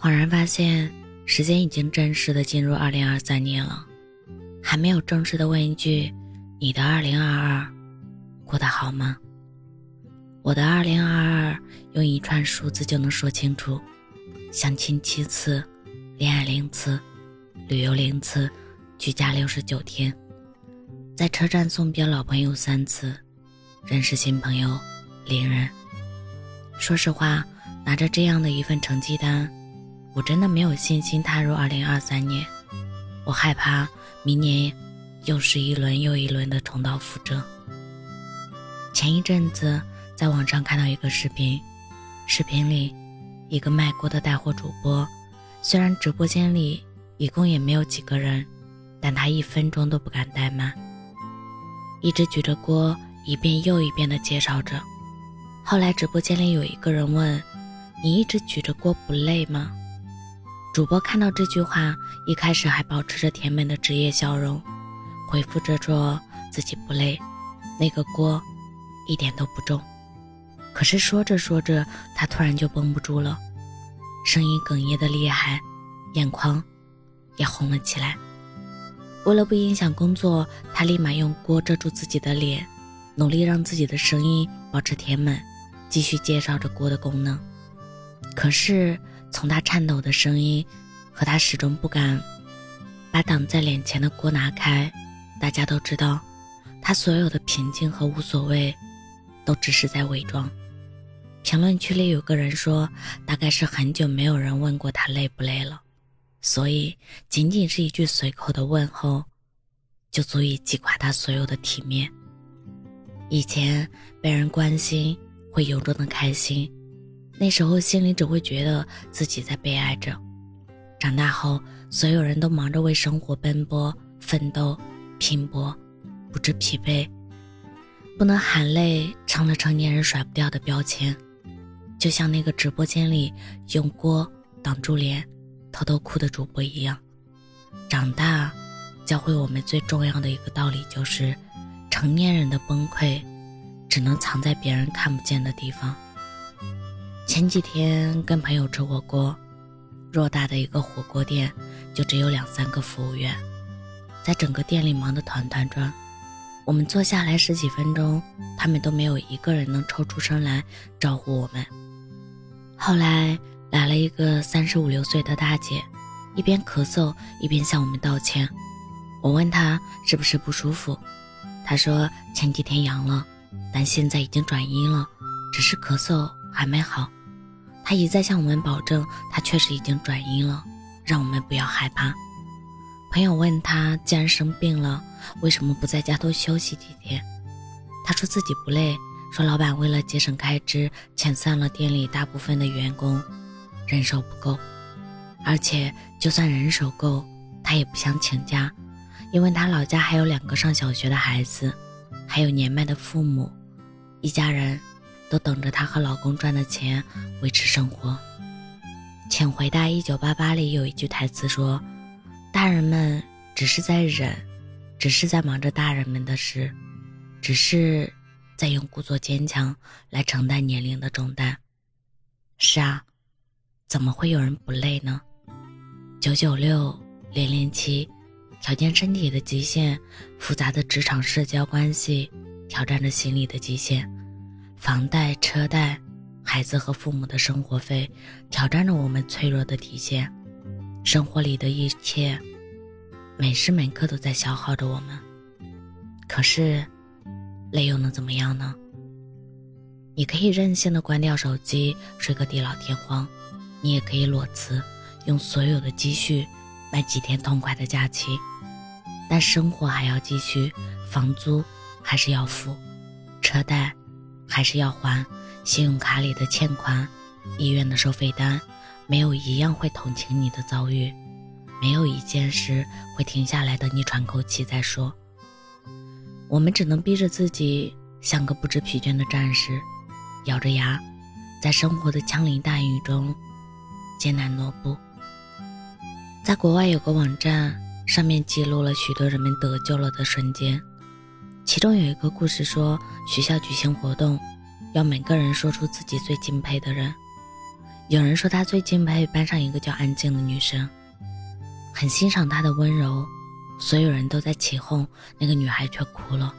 恍然发现，时间已经正式的进入二零二三年了，还没有正式的问一句：“你的二零二二过得好吗？”我的二零二二用一串数字就能说清楚：相亲七次，恋爱零次，旅游零次，居家六十九天，在车站送别老朋友三次，认识新朋友零人。说实话，拿着这样的一份成绩单。我真的没有信心踏入二零二三年，我害怕明年又是一轮又一轮的重蹈覆辙。前一阵子在网上看到一个视频，视频里一个卖锅的带货主播，虽然直播间里一共也没有几个人，但他一分钟都不敢怠慢，一直举着锅一遍又一遍的介绍着。后来直播间里有一个人问：“你一直举着锅不累吗？”主播看到这句话，一开始还保持着甜美的职业笑容，回复着说自己不累，那个锅一点都不重。可是说着说着，他突然就绷不住了，声音哽咽的厉害，眼眶也红了起来。为了不影响工作，他立马用锅遮住自己的脸，努力让自己的声音保持甜美，继续介绍着锅的功能。可是。从他颤抖的声音和他始终不敢把挡在脸前的锅拿开，大家都知道，他所有的平静和无所谓，都只是在伪装。评论区里有个人说，大概是很久没有人问过他累不累了，所以仅仅是一句随口的问候，就足以击垮他所有的体面。以前被人关心，会由衷的开心。那时候心里只会觉得自己在被爱着。长大后，所有人都忙着为生活奔波、奋斗、拼搏，不知疲惫，不能含泪成了成年人甩不掉的标签。就像那个直播间里用锅挡住脸、偷偷哭的主播一样。长大，教会我们最重要的一个道理就是：成年人的崩溃，只能藏在别人看不见的地方。前几天跟朋友吃火锅，偌大的一个火锅店就只有两三个服务员，在整个店里忙得团团转。我们坐下来十几分钟，他们都没有一个人能抽出声来招呼我们。后来来了一个三十五六岁的大姐，一边咳嗽一边向我们道歉。我问她是不是不舒服，她说前几天阳了，但现在已经转阴了，只是咳嗽还没好。他一再向我们保证，他确实已经转阴了，让我们不要害怕。朋友问他，既然生病了，为什么不在家多休息几天？他说自己不累，说老板为了节省开支，遣散了店里大部分的员工，人手不够。而且就算人手够，他也不想请假，因为他老家还有两个上小学的孩子，还有年迈的父母，一家人。都等着她和老公赚的钱维持生活。请回答：一九八八里有一句台词说：“大人们只是在忍，只是在忙着大人们的事，只是在用故作坚强来承担年龄的重担。”是啊，怎么会有人不累呢？九九六、零零七，挑战身体的极限，复杂的职场社交关系，挑战着心理的极限。房贷、车贷、孩子和父母的生活费，挑战着我们脆弱的底线。生活里的一切，每时每刻都在消耗着我们。可是，累又能怎么样呢？你可以任性的关掉手机，睡个地老天荒；你也可以裸辞，用所有的积蓄买几天痛快的假期。但生活还要继续，房租还是要付，车贷。还是要还信用卡里的欠款，医院的收费单，没有一样会同情你的遭遇，没有一件事会停下来等你喘口气再说。我们只能逼着自己像个不知疲倦的战士，咬着牙，在生活的枪林弹雨中艰难挪步。在国外有个网站，上面记录了许多人们得救了的瞬间。其中有一个故事说，学校举行活动，要每个人说出自己最敬佩的人。有人说他最敬佩班上一个叫安静的女生，很欣赏她的温柔。所有人都在起哄，那个女孩却哭了。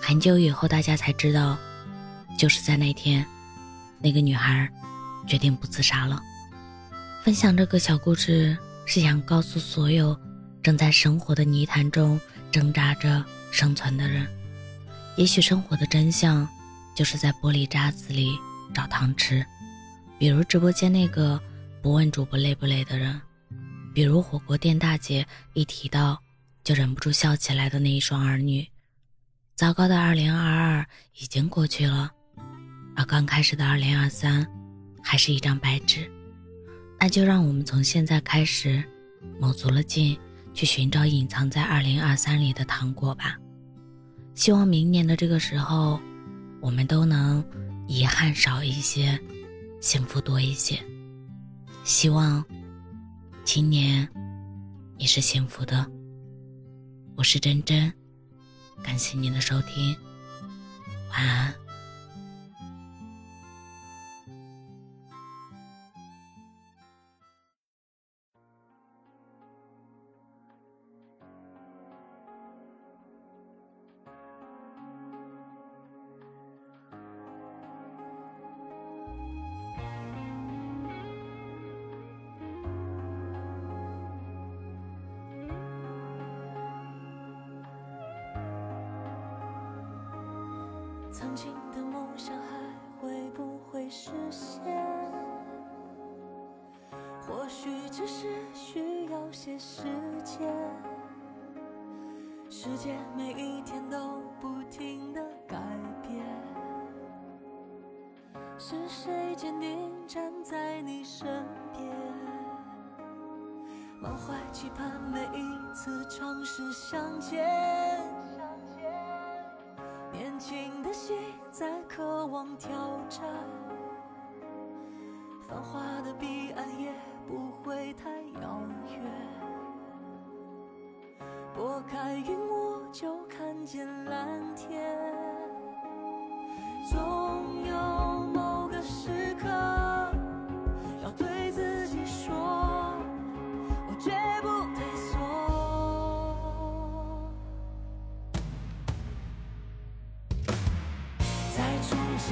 很久以后，大家才知道，就是在那天，那个女孩决定不自杀了。分享这个小故事，是想告诉所有正在生活的泥潭中挣扎着生存的人，也许生活的真相就是在玻璃渣子里找糖吃。比如直播间那个不问主播累不累的人，比如火锅店大姐一提到。就忍不住笑起来的那一双儿女，糟糕的二零二二已经过去了，而刚开始的二零二三，还是一张白纸。那就让我们从现在开始，卯足了劲去寻找隐藏在二零二三里的糖果吧。希望明年的这个时候，我们都能遗憾少一些，幸福多一些。希望今年你是幸福的。我是真真，感谢您的收听，晚安。曾经的梦想还会不会实现？或许只是需要些时间。世界每一天都不停的改变，是谁坚定站在你身边？满怀期盼，每一次尝试相见。挑战，繁华的彼岸也不会太遥远。拨开云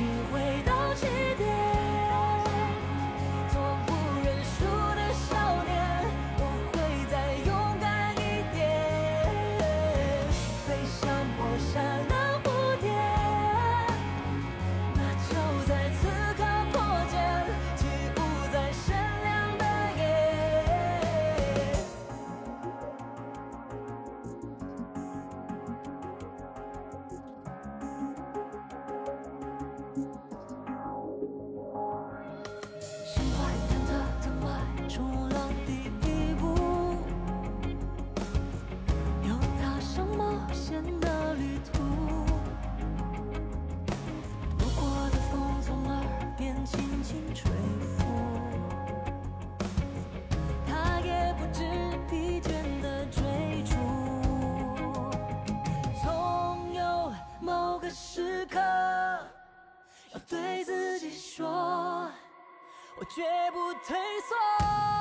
请回到起点。时刻要对自己说我绝不退缩。